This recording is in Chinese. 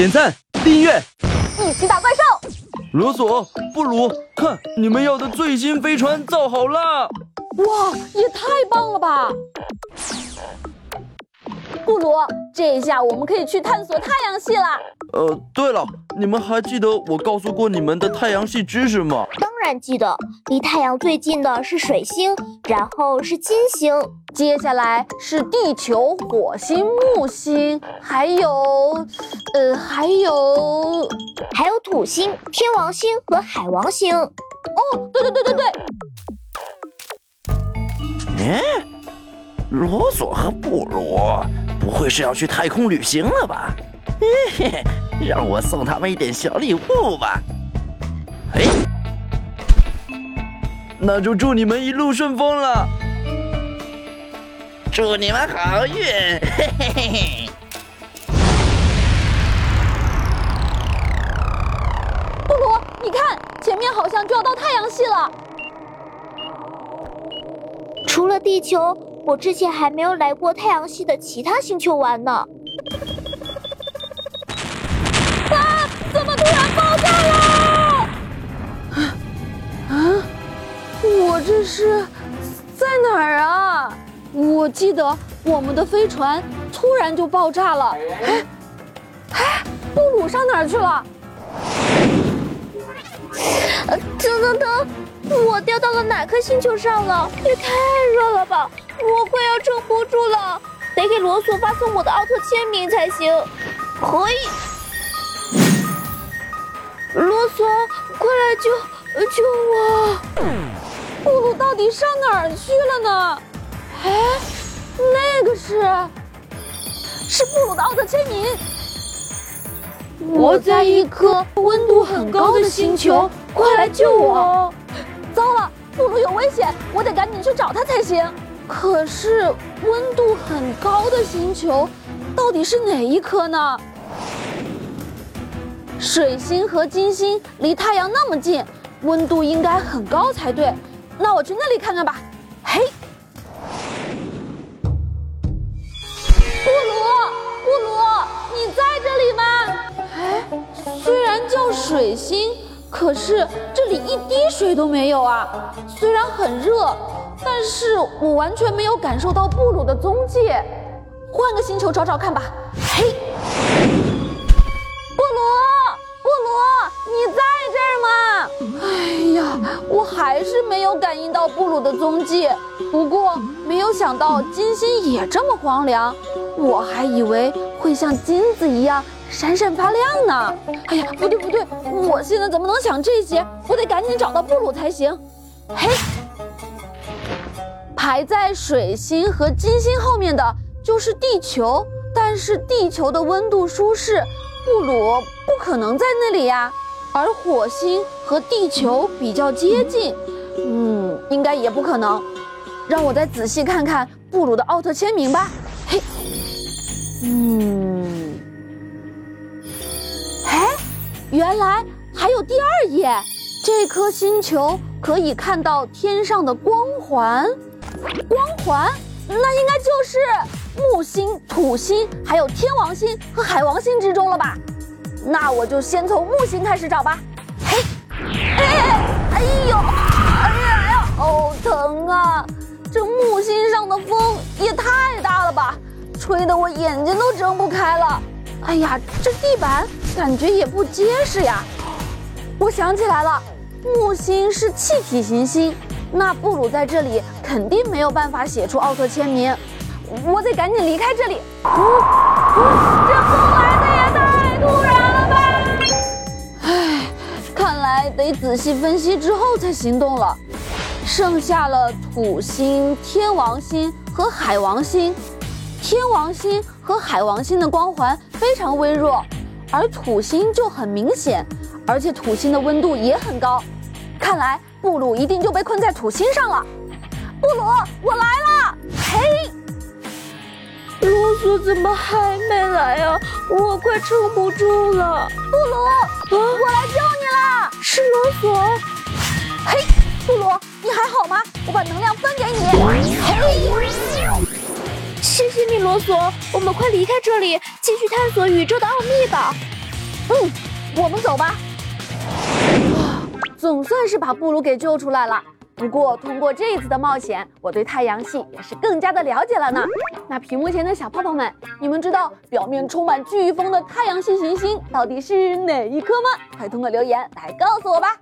点赞、订阅，一起打怪兽！罗索、布鲁，看你们要的最新飞船造好了！哇，也太棒了吧！布鲁，这下我们可以去探索太阳系了。呃，对了，你们还记得我告诉过你们的太阳系知识吗？当然记得，离太阳最近的是水星，然后是金星，接下来是地球、火星、木星，还有，呃，还有，还有土星、天王星和海王星。哦，对对对对对。嗯，罗索和布鲁不会是要去太空旅行了吧？嘿嘿，让我送他们一点小礼物吧。嘿，那就祝你们一路顺风了。祝你们好运。嘿嘿嘿嘿。布鲁，你看，前面好像就要到太阳系了。除了地球，我之前还没有来过太阳系的其他星球玩呢。这是在哪儿啊？我记得我们的飞船突然就爆炸了。哎，哎，布鲁上哪儿去了？等等等，我掉到了哪颗星球上了？也太热了吧！我快要撑不住了，得给罗索发送我的奥特签名才行。嘿。罗索，快来救救我！布鲁到底上哪儿去了呢？哎，那个是是布鲁的奥特签名。我在一颗温度很高的星球，快来救我！糟了，布鲁有危险，我得赶紧去找他才行。可是温度很高的星球，到底是哪一颗呢？水星和金星离太阳那么近，温度应该很高才对。那我去那里看看吧。嘿，布鲁，布鲁，你在这里吗？哎，虽然叫水星，可是这里一滴水都没有啊。虽然很热，但是我完全没有感受到布鲁的踪迹。换个星球找找看吧。嘿。我还是没有感应到布鲁的踪迹，不过没有想到金星也这么荒凉，我还以为会像金子一样闪闪发亮呢。哎呀，不对不对，我现在怎么能想这些？我得赶紧找到布鲁才行。嘿，排在水星和金星后面的就是地球，但是地球的温度舒适，布鲁不可能在那里呀。而火星和地球比较接近，嗯，应该也不可能。让我再仔细看看布鲁的奥特签名吧。嘿，嗯，哎，原来还有第二页。这颗星球可以看到天上的光环，光环，那应该就是木星、土星、还有天王星和海王星之中了吧？那我就先从木星开始找吧。嘿，哎，哎呦，哎呀哎呀，好疼啊！这木星上的风也太大了吧，吹得我眼睛都睁不开了。哎呀，这地板感觉也不结实呀。我想起来了，木星是气体行星，那布鲁在这里肯定没有办法写出奥特签名。我得赶紧离开这里。仔细分析之后才行动了。剩下了土星、天王星和海王星。天王星和海王星的光环非常微弱，而土星就很明显，而且土星的温度也很高。看来布鲁一定就被困在土星上了。布鲁，我来了！嘿，罗索怎么还没来啊？我快撑不住了。布鲁，我来救你了。是罗索。嘿，布鲁，你还好吗？我把能量分给你。嘿，谢谢你，罗索。我们快离开这里，继续探索宇宙的奥秘吧。嗯，我们走吧。啊，总算是把布鲁给救出来了。不过，通过这一次的冒险，我对太阳系也是更加的了解了呢。那屏幕前的小泡泡们，你们知道表面充满飓风的太阳系行星到底是哪一颗吗？快通过留言来告诉我吧。